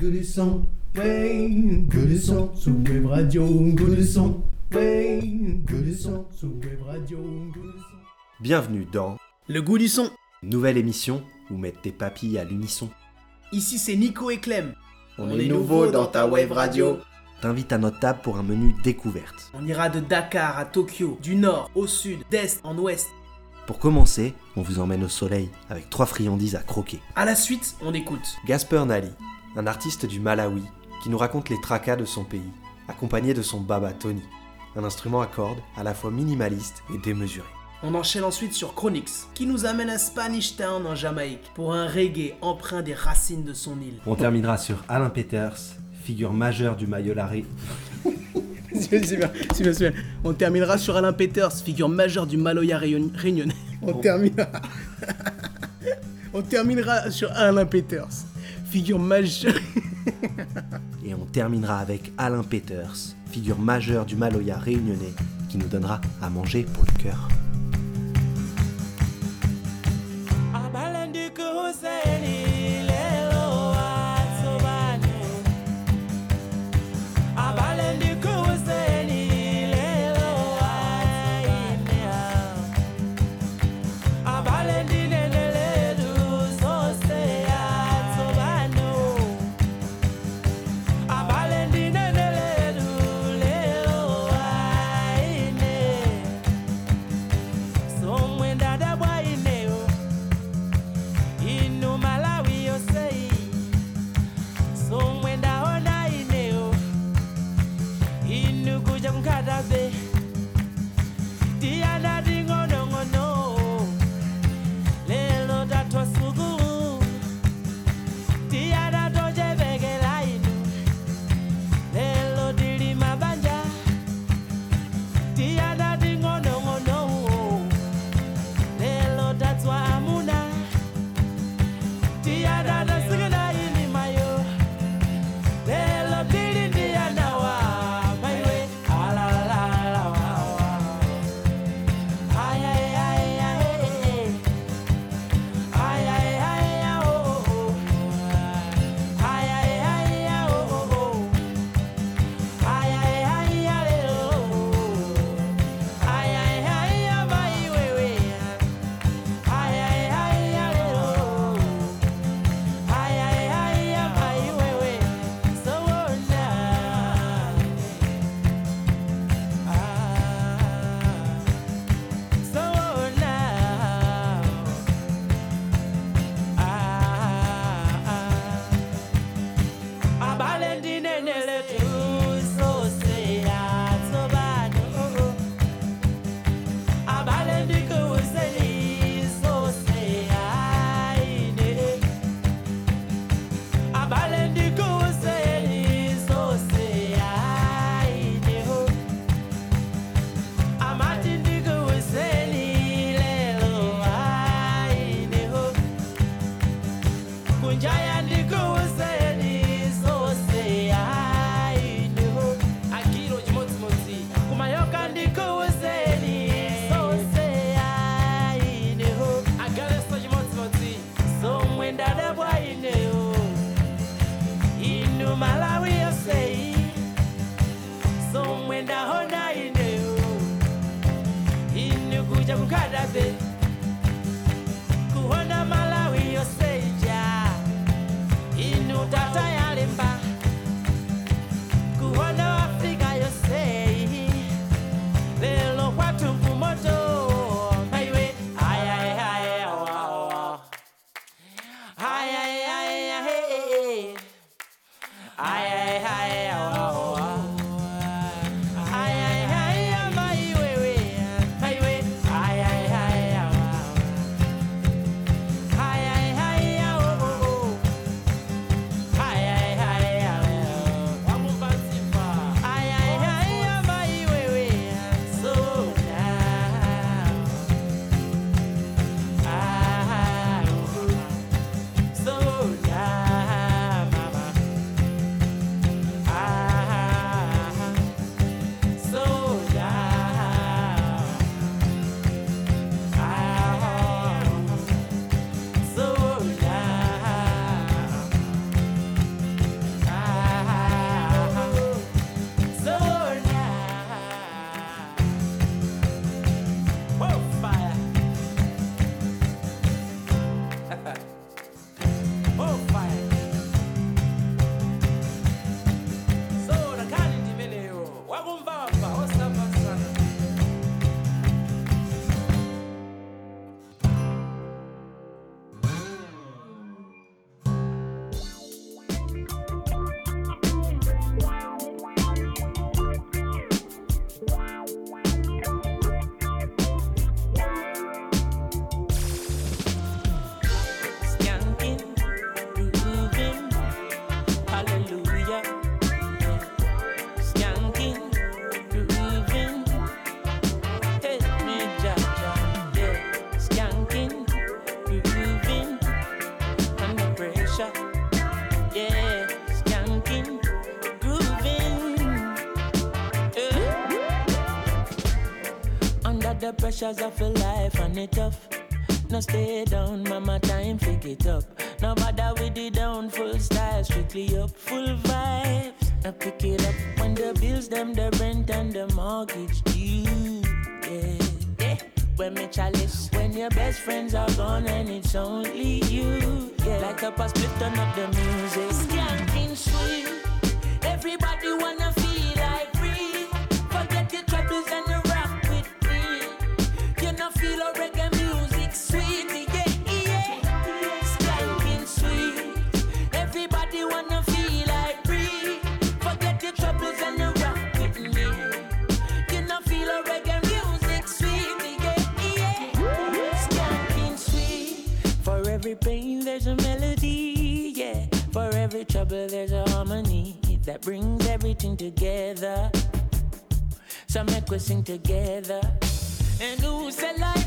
Que du son, ouais, que du son sous web radio, que du son, ouais, que du son sous web radio, que du son. Bienvenue dans Le goût du son. Nouvelle émission où mettre tes papilles à l'unisson. Ici c'est Nico et Clem. On, est nouveau dans ta web radio. T'invite à notre table pour un menu découverte. On ira de Dakar à Tokyo, du nord au sud, d'est en ouest. Pour commencer, on vous emmène au soleil avec trois friandises à croquer. À la suite, on écoute. Gasper Nali, un artiste du Malawi qui nous raconte les tracas de son pays, accompagné de son baba Tony, un instrument à cordes à la fois minimaliste et démesuré. On enchaîne ensuite sur Chronix, qui nous amène à Spanish Town en Jamaïque pour un reggae empreint des racines de son île. On terminera sur Alain Peters, figure majeure du Mayolari. C'est bien, c'est bien, c'est bien. On terminera sur Alain Peters, figure majeure du Maloya réun- réunionnais. On terminera. on terminera sur Alain Peters, figure majeure. Et on terminera avec Alain Peters, figure majeure du Maloya réunionnais, qui nous donnera à manger pour le cœur. cada vez. the pressures of your life and it tough. No stay down, mama, time pick it up. No bother with the down, full style, strictly up, full vibes. Now pick it up when the bills, them, the rent and the mortgage due. Yeah, yeah. When me chalice, when your best friends are gone and it's only you. Yeah, like a past, turn up the music. Skanking sweet, everybody wanna. there's a melody, yeah. For every trouble, there's a harmony that brings everything together. So make we sing together. And who said life?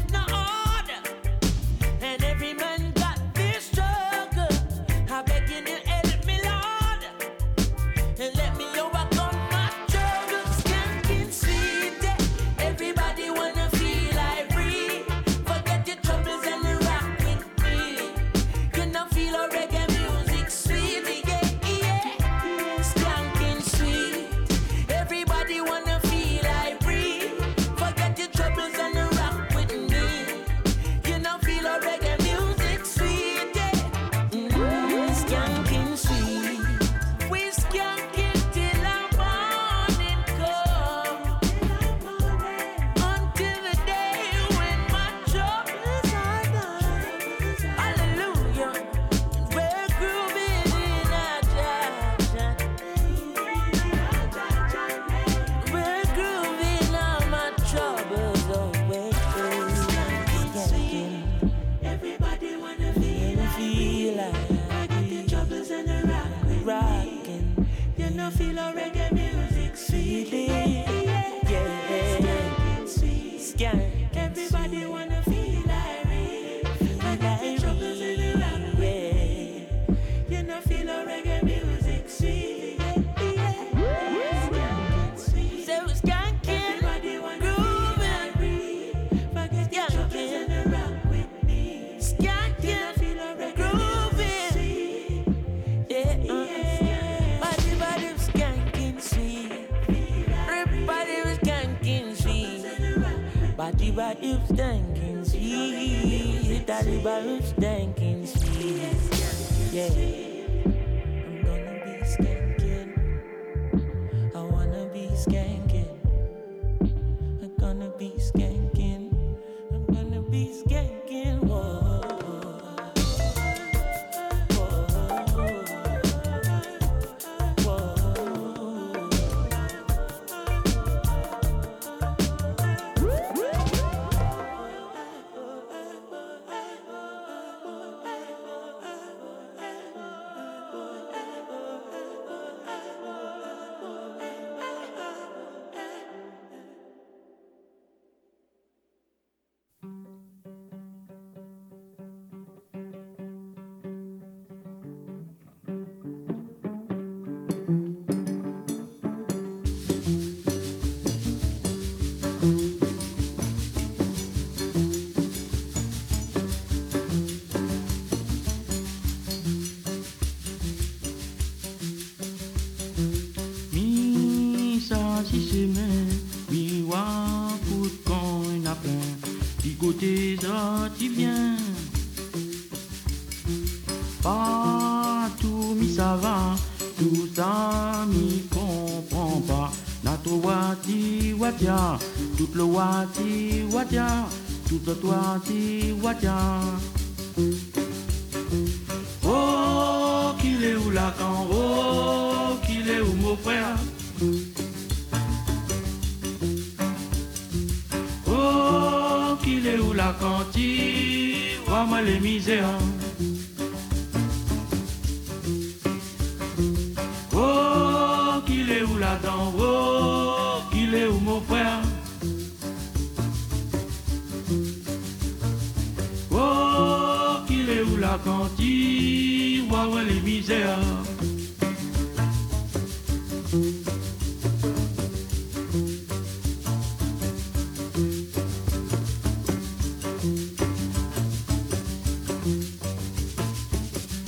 Misère.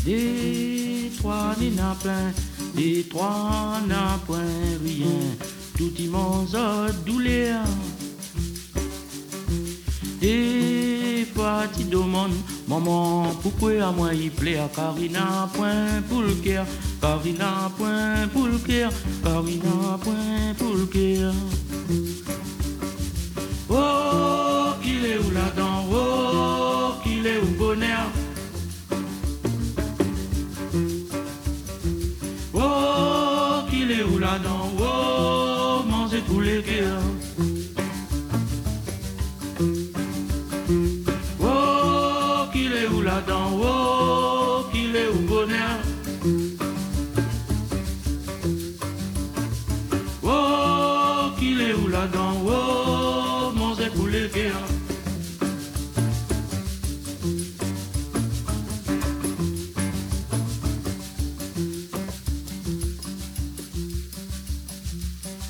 Des trois n'a plein, des trois n'a point rien, tout immense douleur. Des petits demandent, maman, pourquoi à moi il plaît à Carina point pour le cœur, Carina point pour le cœur, Carina point pour le cœur. Oh, qu'il est où là-dedans, oh, qu'il est où bonheur.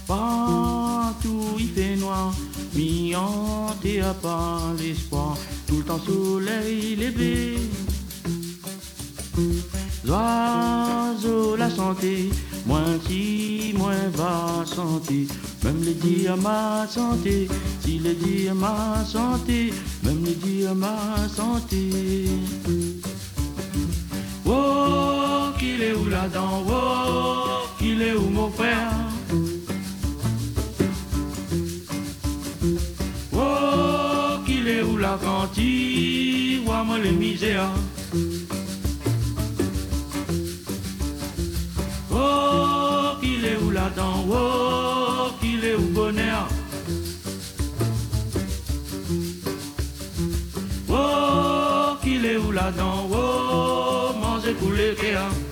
Partout il fait noir, mi hanté à part l'espoir, tout le temps soleil levé. L'oiseau la santé, moins si, moins va santé, même les dire ma santé, si les dire ma santé, même les dire ma santé. Oh, qu'il est où là-dedans, oh, qu'il est où mon frère? Où la cantine, vois-moi les misères. Oh, qu'il est où là-dedans, oh, qu'il est où bonheur? Oh, qu'il est où là-dedans, oh, manger pour les cœurs.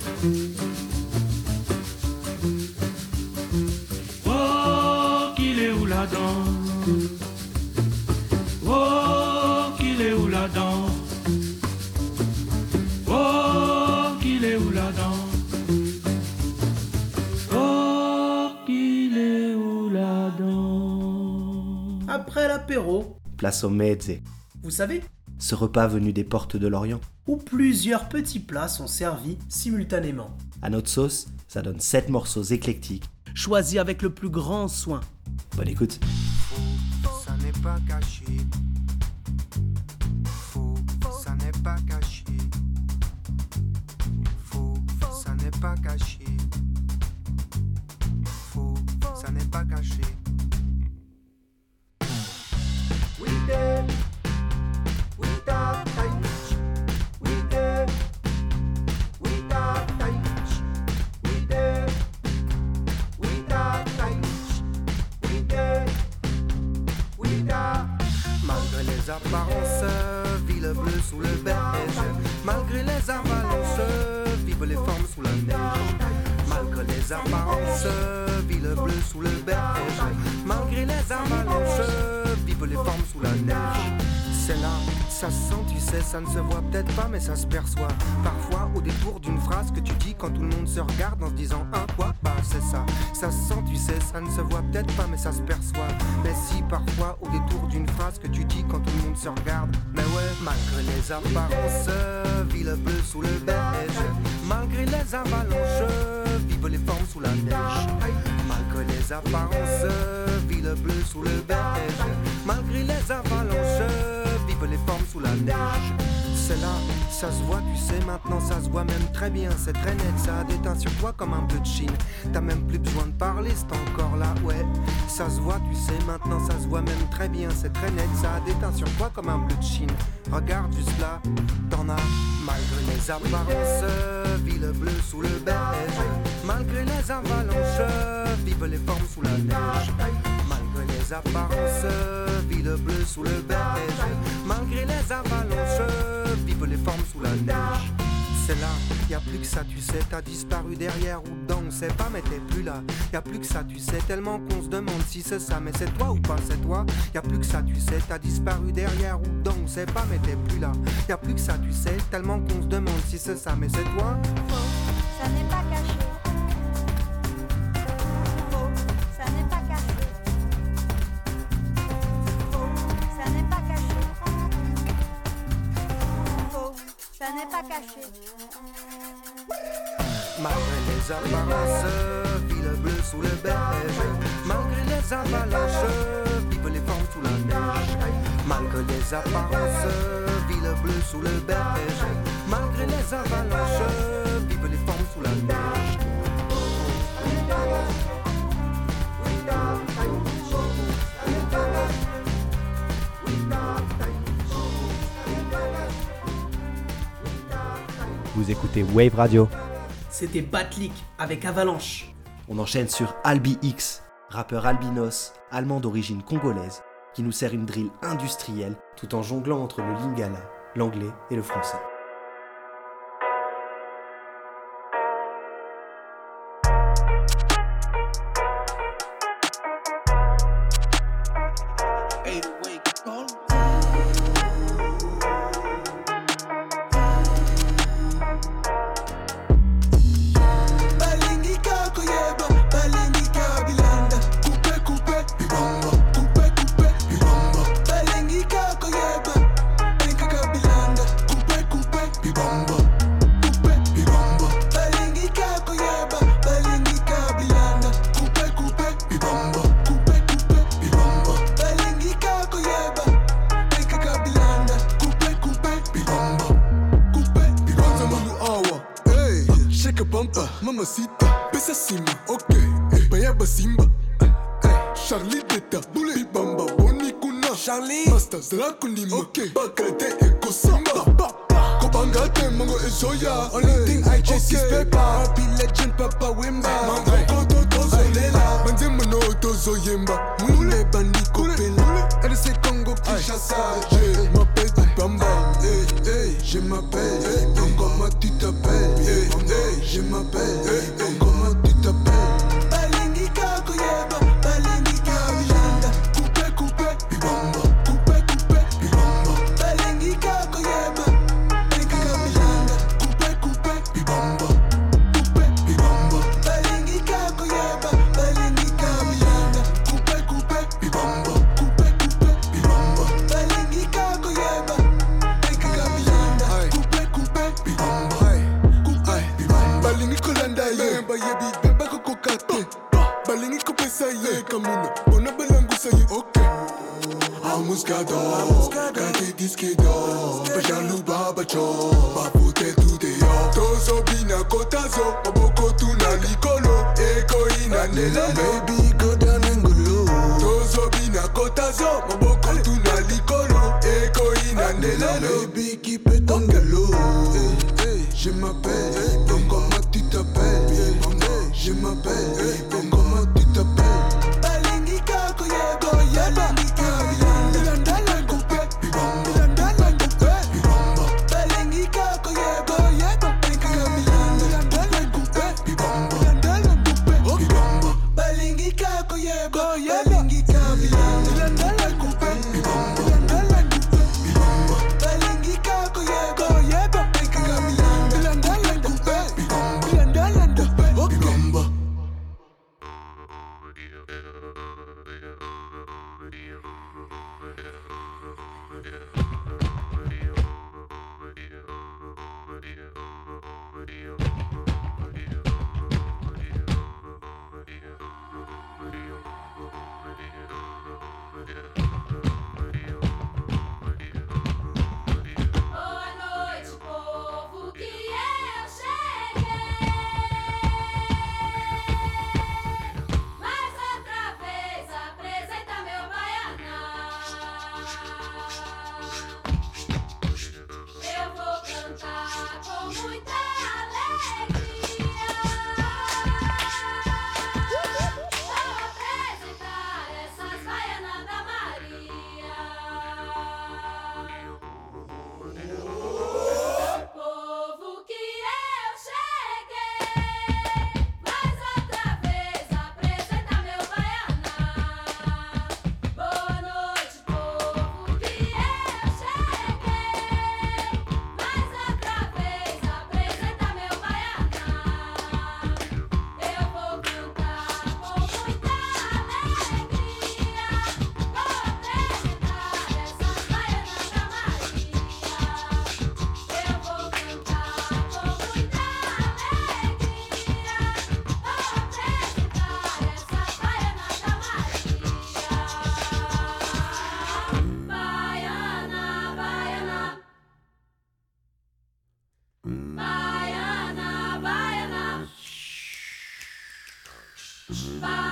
Place au mezze, vous savez, ce repas venu des portes de l'Orient. où plusieurs petits plats sont servis simultanément, À notre sauce, ça donne 7 morceaux éclectiques. choisis avec le plus grand soin. Bonne écoute. ça n'est pas caché. Faux, ça n'est pas caché. Faux, ça n'est pas caché. Faux, ça n'est pas caché. Ça ne se voit peut-être pas, mais ça se perçoit. Parfois, au détour d'une phrase que tu dis quand tout le monde se regarde en se disant un quoi, bah c'est ça. Ça se sent, tu sais, ça ne se voit peut-être pas, mais ça se perçoit. Mais si, parfois, au détour d'une phrase que tu dis quand tout le monde se regarde. Mais ouais, malgré les apparences, ville bleue sous le beige. Malgré les avalanches, vivent les formes sous la neige. Malgré les apparences, ça se voit, tu sais, maintenant ça se voit même très bien, c'est très net, ça a déteint sur toi comme un peu de chine. T'as même plus besoin de parler, c'est encore là, ouais. Ça se voit, tu sais, maintenant ça se voit même très bien, c'est très net, ça a déteint sur toi comme un bleu de Chine. Regarde juste là, t'en as, malgré les apparences, ville bleue sous le beige. Malgré les avalanches, vivent les formes sous la neige. Les apparences, ville bleue sous le beige. Malgré les avalanches, vivent les formes sous la neige. C'est là, y a plus que ça, tu sais, t'as disparu derrière ou dedans, on sait pas, mais t'es plus là. Y a plus que ça, tu sais, tellement qu'on se demande si c'est ça, mais c'est toi ou pas, c'est toi. Y a plus que ça, tu sais, t'as disparu derrière ou dedans, on sait pas, mais t'es plus là. Y a plus que ça, tu sais, tellement qu'on se demande si c'est ça, mais c'est toi. Malgré les apparences, ville bleue sous le beige. Malgré les avalanches, vive les formes sous la neige. Malgré les apparences, ville bleue sous le beige. Malgré les avalanches, vive les formes sous la neige. Vous écoutez Wave Radio. C'était Batlick avec Avalanche. On enchaîne sur Albi X, rappeur albinos, allemand d'origine congolaise, qui nous sert une drill industrielle tout en jonglant entre le lingala, l'anglais et le français. yeah. Bye.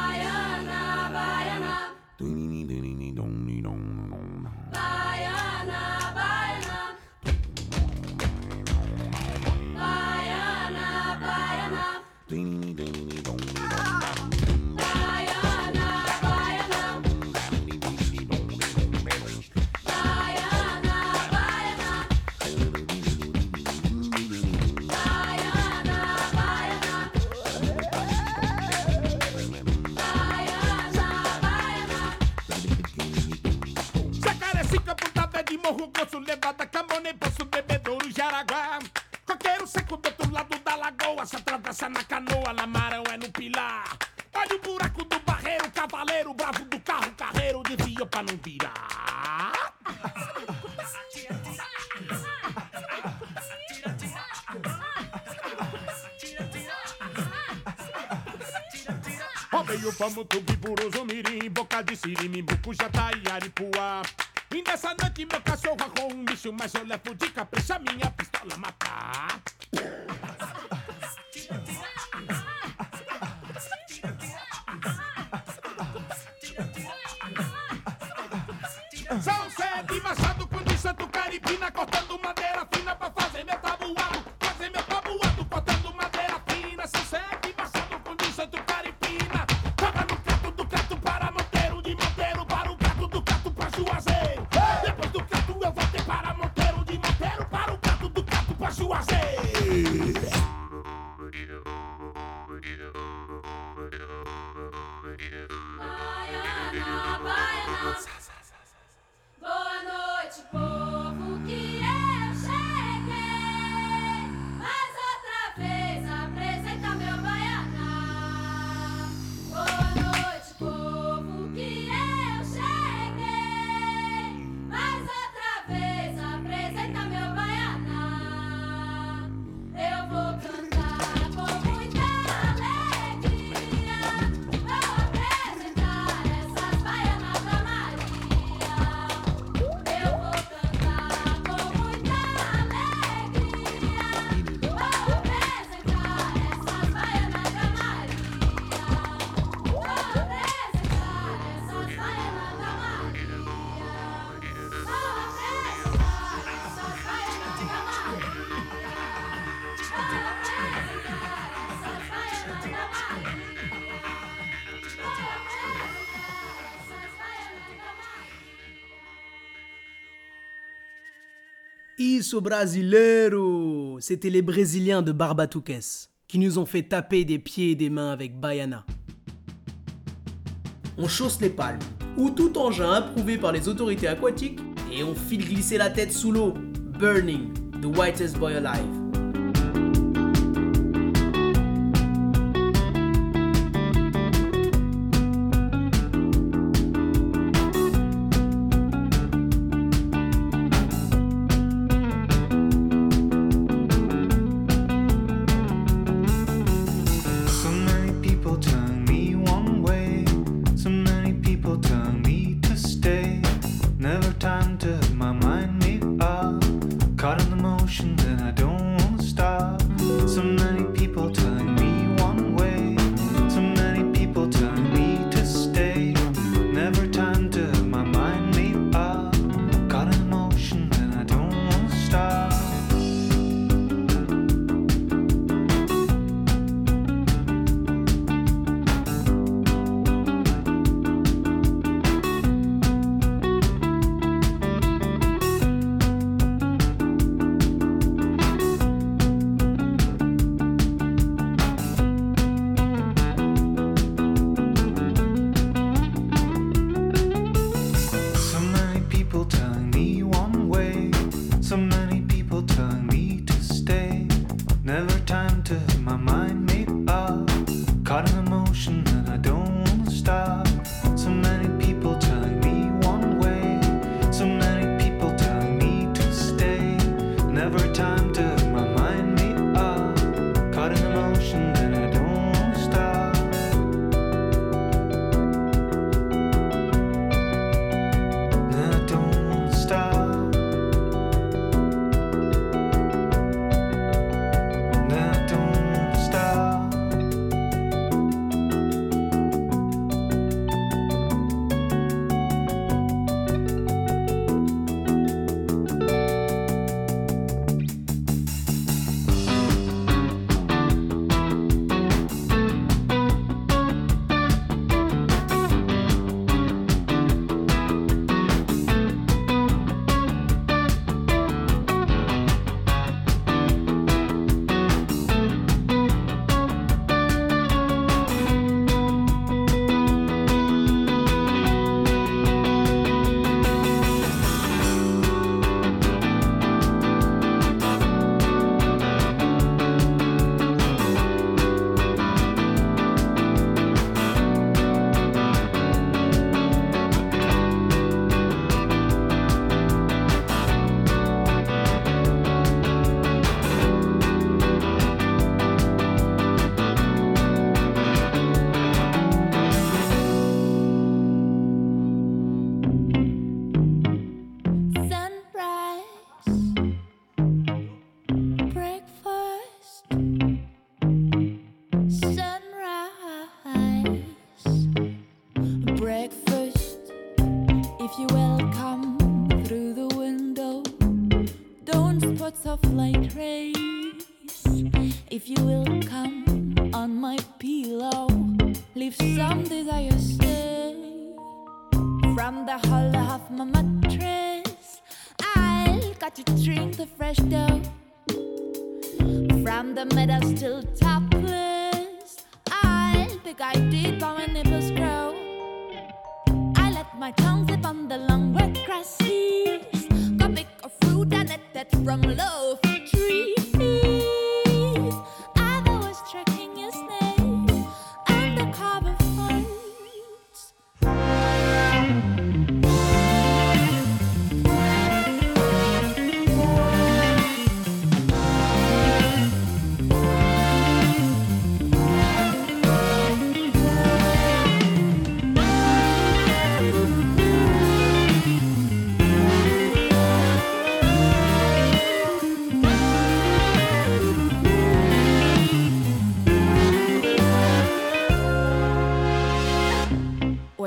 C'était les Brésiliens de Barbatuques qui nous ont fait taper des pieds et des mains avec Baiana. On chausse les palmes, ou tout engin approuvé par les autorités aquatiques, et on file glisser la tête sous l'eau. Burning, the whitest boy alive.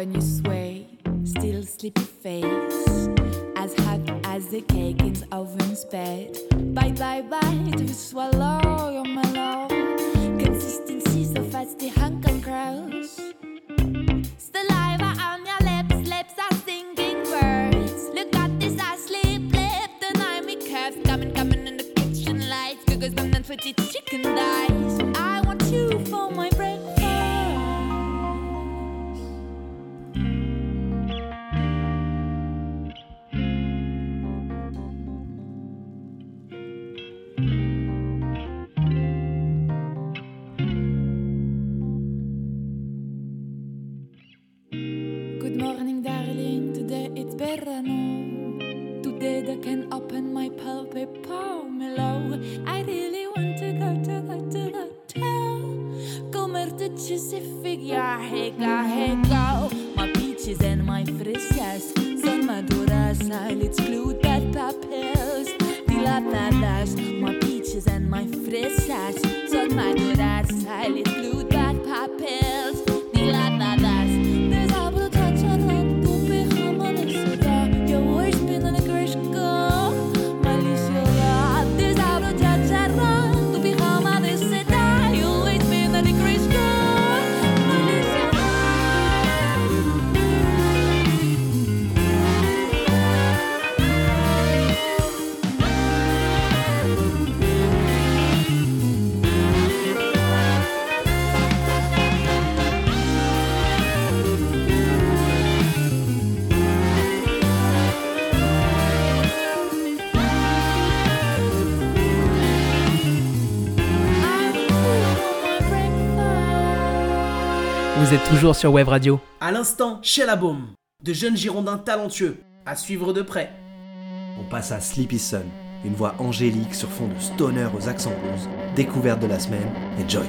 When you sway, still sleepy face, as hot as the cake in the oven's bed. Bye bye bye to swallow your mellow. Consistency so fast the hunger grows. Saliva on your lips, lips are singing. Look at curves. Coming, coming in the kitchen lights. Google's them and pretty chicken dice. Êtes toujours sur Web Radio. À l'instant, chez la Baume, de jeunes Girondins talentueux, à suivre de près. On passe à Sleepy Sun, une voix angélique sur fond de stoner aux accents blues, découverte de la semaine, et Joy.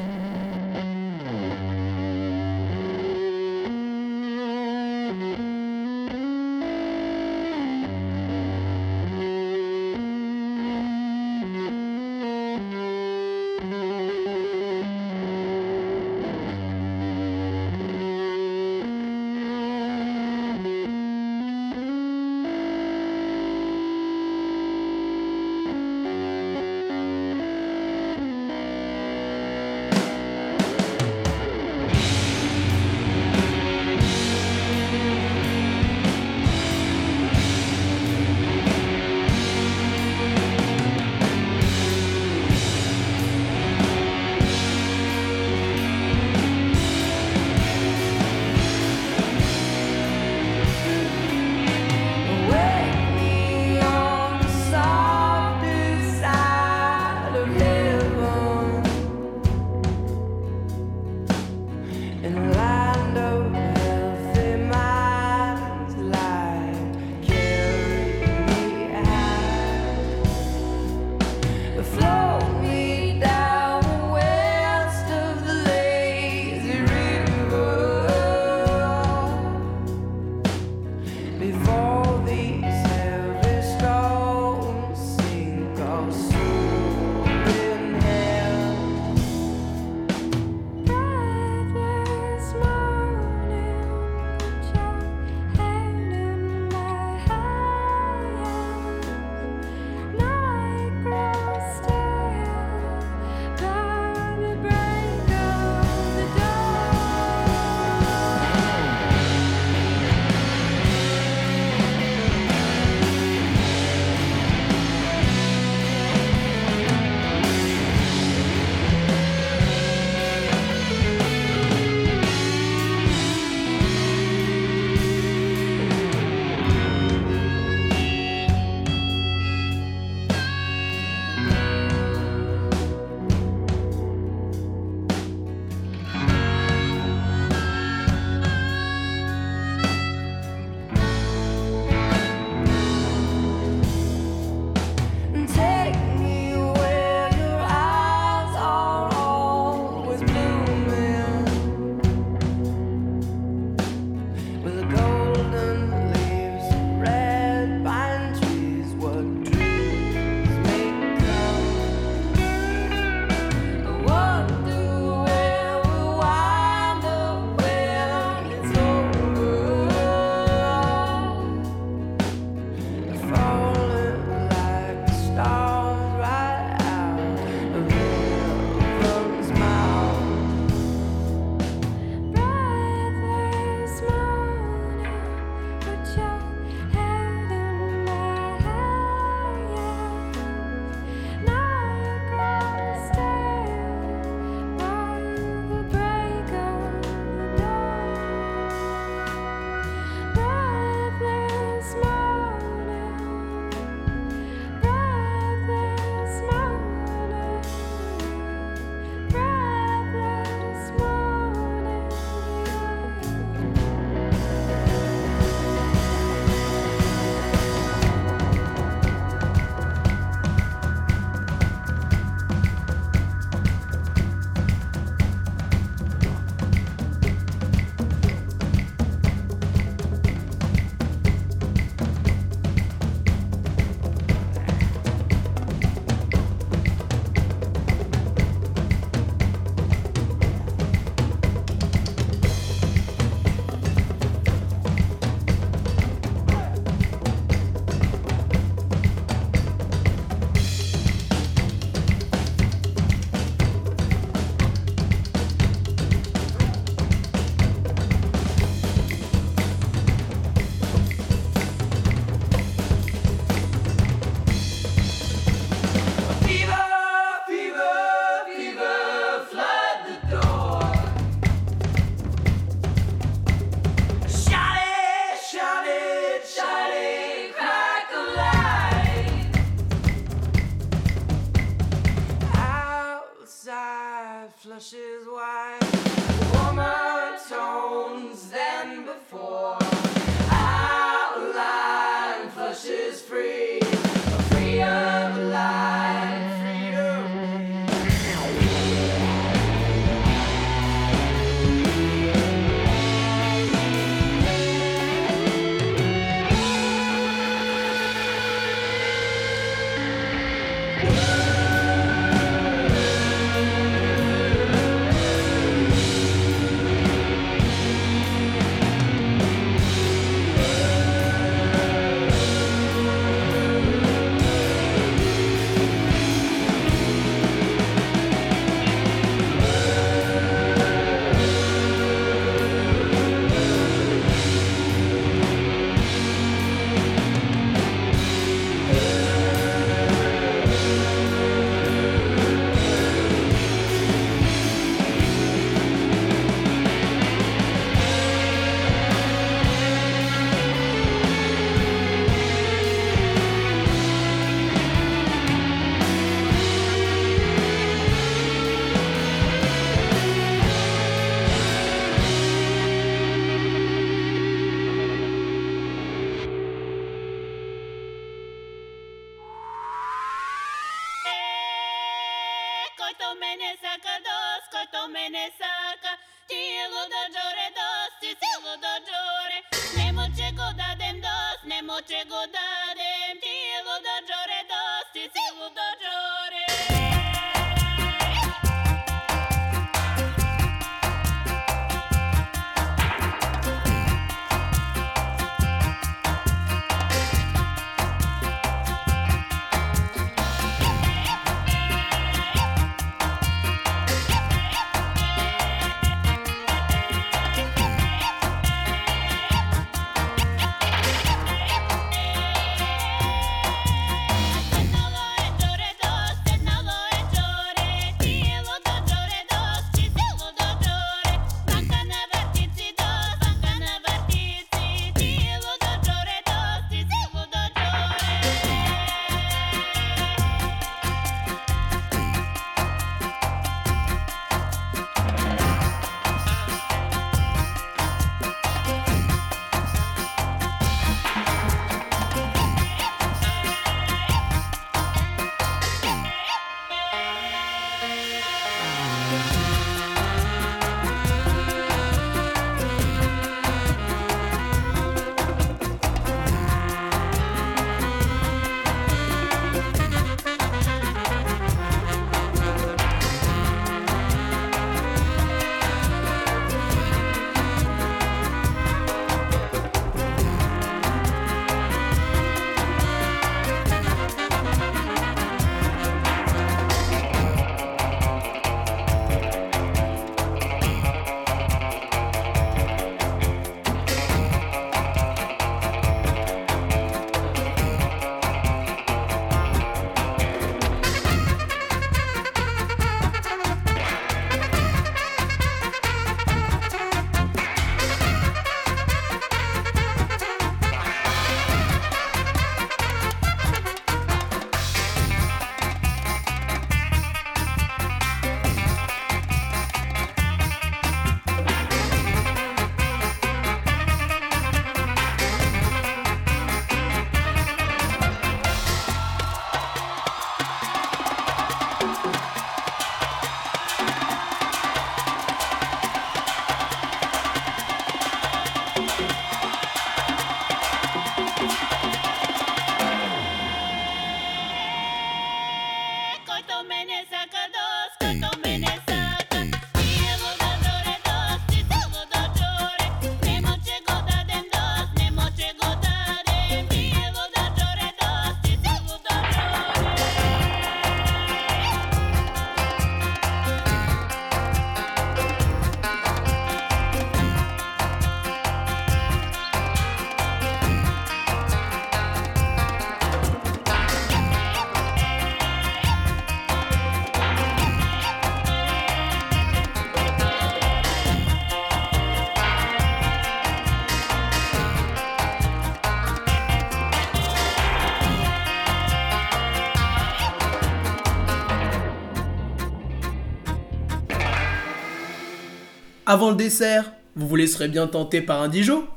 Avant le dessert, vous vous laisserez bien tenter par un Dijon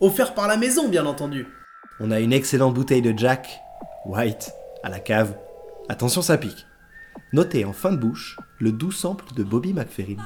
Offert par la maison, bien entendu. On a une excellente bouteille de Jack White à la cave. Attention, ça pique. Notez en fin de bouche le doux sample de Bobby McFerrin.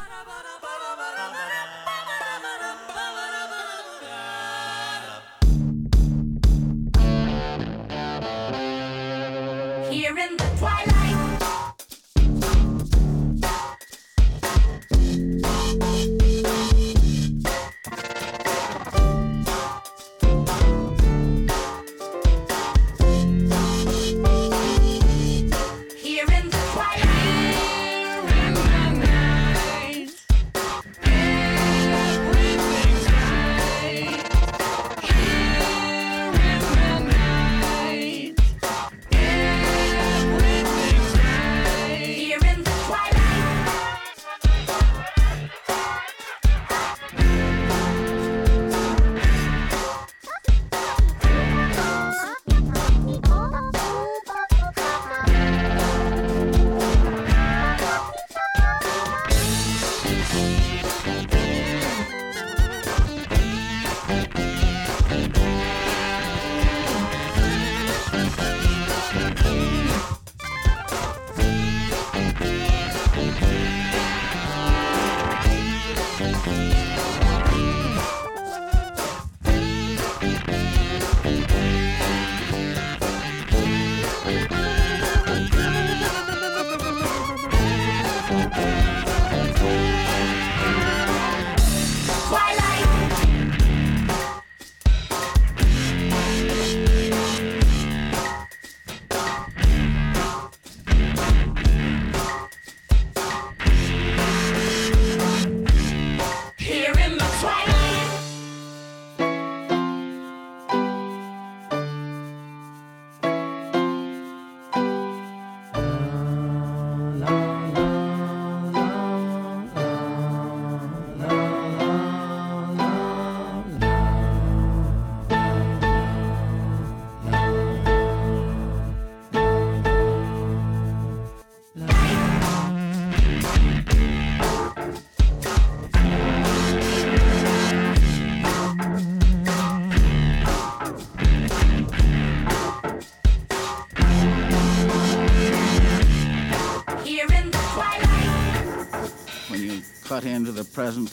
Present,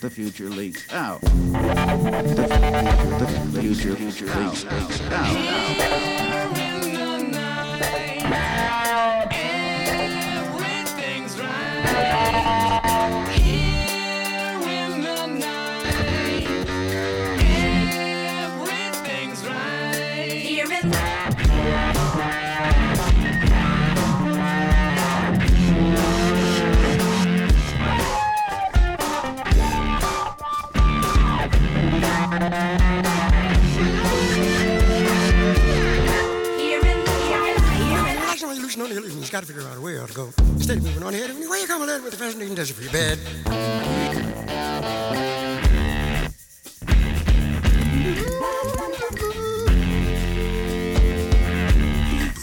the future leaks out. The, the, the future, future leaks out. Got to figure out a way to go. Instead of moving on ahead, anyway, you come along with the fascinating desert for your bed.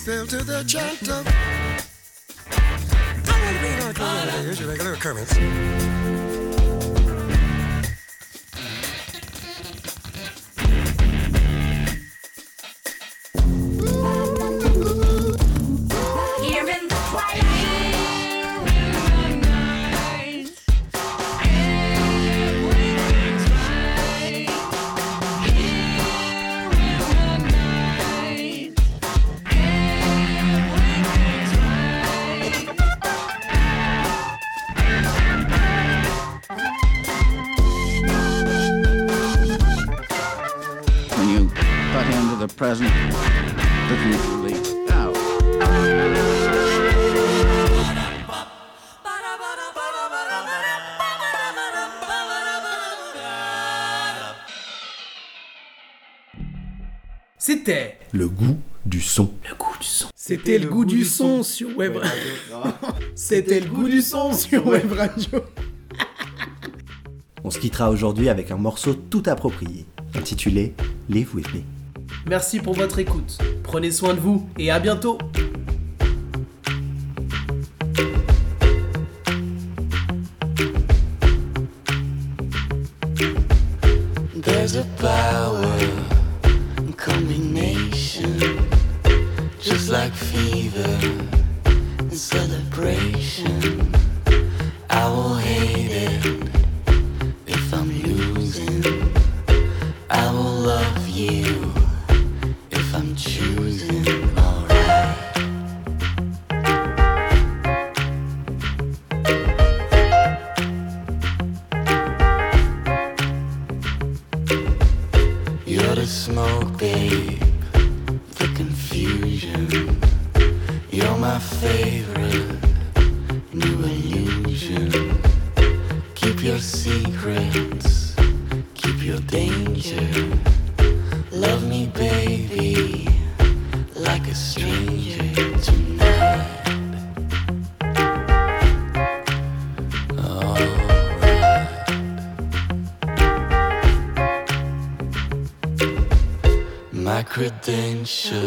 Fell to the chant of. I to be Here's your regular occurrence. C'était le, goût du son, sur Web Radio. C'était le goût du son sur Web Radio. On se quittera aujourd'hui avec un morceau tout approprié, intitulé Live With Me. Merci pour votre écoute. Prenez soin de vous et à bientôt. Credentials,